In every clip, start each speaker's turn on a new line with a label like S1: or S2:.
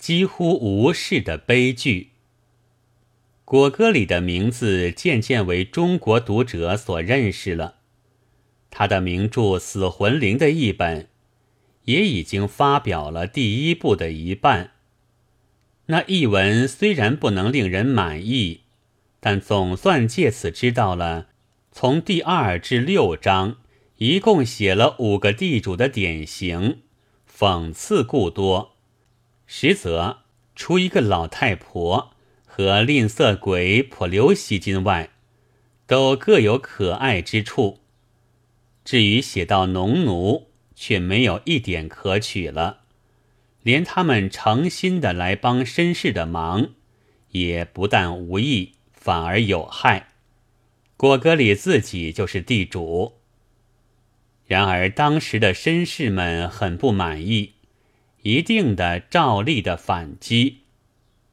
S1: 几乎无视的悲剧。果戈里的名字渐渐为中国读者所认识了，他的名著《死魂灵》的译本也已经发表了第一部的一半。那译文虽然不能令人满意，但总算借此知道了，从第二至六章一共写了五个地主的典型，讽刺故多，实则除一个老太婆。和吝啬鬼颇留吸金外，都各有可爱之处。至于写到农奴，却没有一点可取了。连他们诚心的来帮绅士的忙，也不但无益，反而有害。果戈里自己就是地主。然而当时的绅士们很不满意，一定的照例的反击。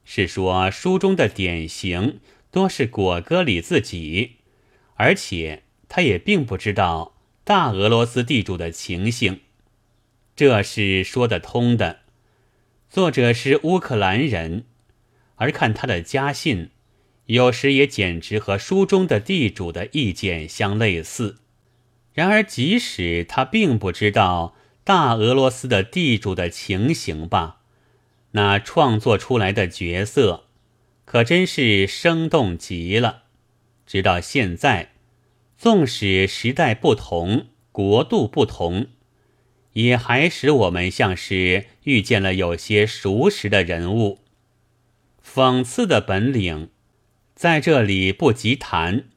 S1: 是说书中的典型多是果戈里自己，而且他也并不知道大俄罗斯地主的情形，这是说得通的。作者是乌克兰人，而看他的家信，有时也简直和书中的地主的意见相类似。然而，即使他并不知道大俄罗斯的地主的情形吧。那创作出来的角色，可真是生动极了。直到现在，纵使时代不同，国度不同，也还使我们像是遇见了有些熟识的人物。讽刺的本领，在这里不及谈，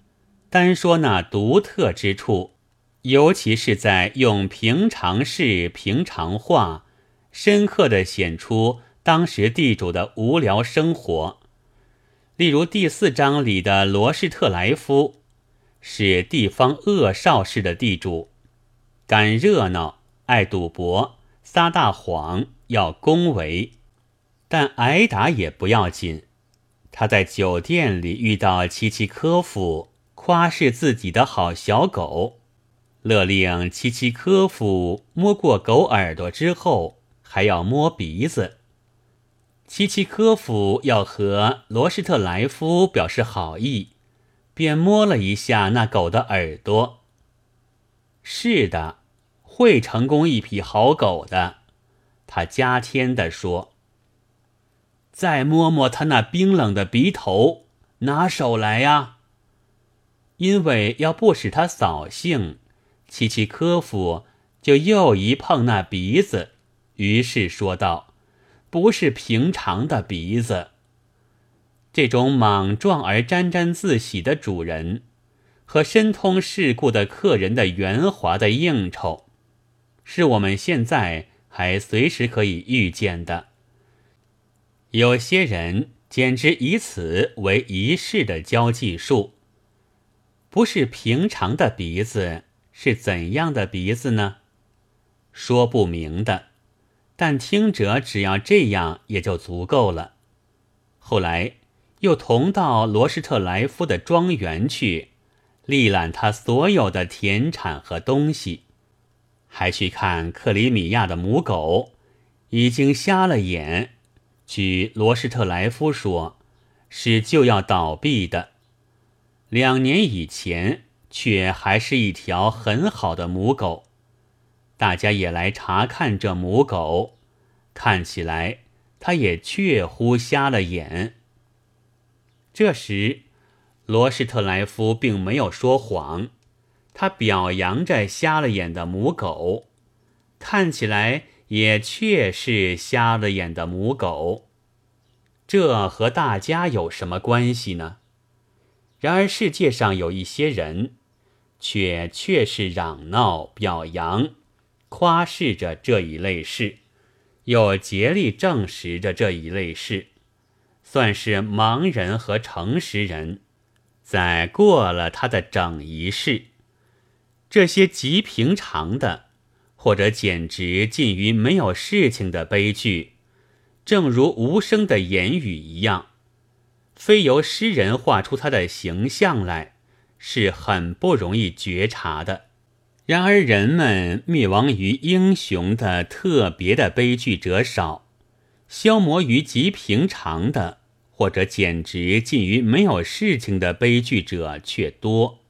S1: 单说那独特之处，尤其是在用平常事、平常话，深刻的显出。当时地主的无聊生活，例如第四章里的罗士特莱夫，是地方恶少式的地主，赶热闹，爱赌博，撒大谎，要恭维，但挨打也不要紧。他在酒店里遇到契契科夫，夸是自己的好小狗，勒令契契科夫摸过狗耳朵之后，还要摸鼻子。契契科夫要和罗什特莱夫表示好意，便摸了一下那狗的耳朵。是的，会成功一匹好狗的，他加添的说。再摸摸他那冰冷的鼻头，拿手来呀！因为要不使他扫兴，契奇科夫就又一碰那鼻子，于是说道。不是平常的鼻子。这种莽撞而沾沾自喜的主人，和深通世故的客人的圆滑的应酬，是我们现在还随时可以遇见的。有些人简直以此为一世的交际术。不是平常的鼻子，是怎样的鼻子呢？说不明的。但听者只要这样也就足够了。后来又同到罗什特莱夫的庄园去，历览他所有的田产和东西，还去看克里米亚的母狗，已经瞎了眼。据罗什特莱夫说，是就要倒闭的。两年以前，却还是一条很好的母狗。大家也来查看这母狗，看起来它也确乎瞎了眼。这时，罗什特莱夫并没有说谎，他表扬着瞎了眼的母狗，看起来也确是瞎了眼的母狗。这和大家有什么关系呢？然而世界上有一些人，却确是嚷闹表扬。夸示着这一类事，又竭力证实着这一类事，算是盲人和诚实人，在过了他的整一世。这些极平常的，或者简直近于没有事情的悲剧，正如无声的言语一样，非由诗人画出他的形象来，是很不容易觉察的。然而，人们灭亡于英雄的特别的悲剧者少，消磨于极平常的，或者简直近于没有事情的悲剧者却多。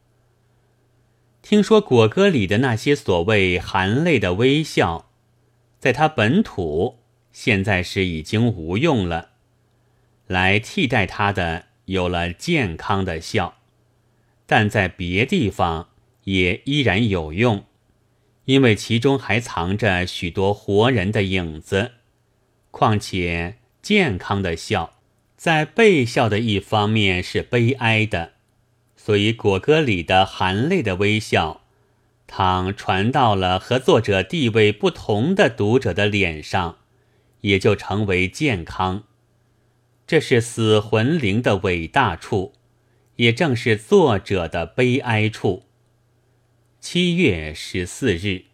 S1: 听说果戈里的那些所谓含泪的微笑，在他本土现在是已经无用了，来替代他的有了健康的笑，但在别地方也依然有用。因为其中还藏着许多活人的影子，况且健康的笑，在被笑的一方面是悲哀的，所以果歌里的含泪的微笑，倘传到了和作者地位不同的读者的脸上，也就成为健康。这是死魂灵的伟大处，也正是作者的悲哀处。七月十四日。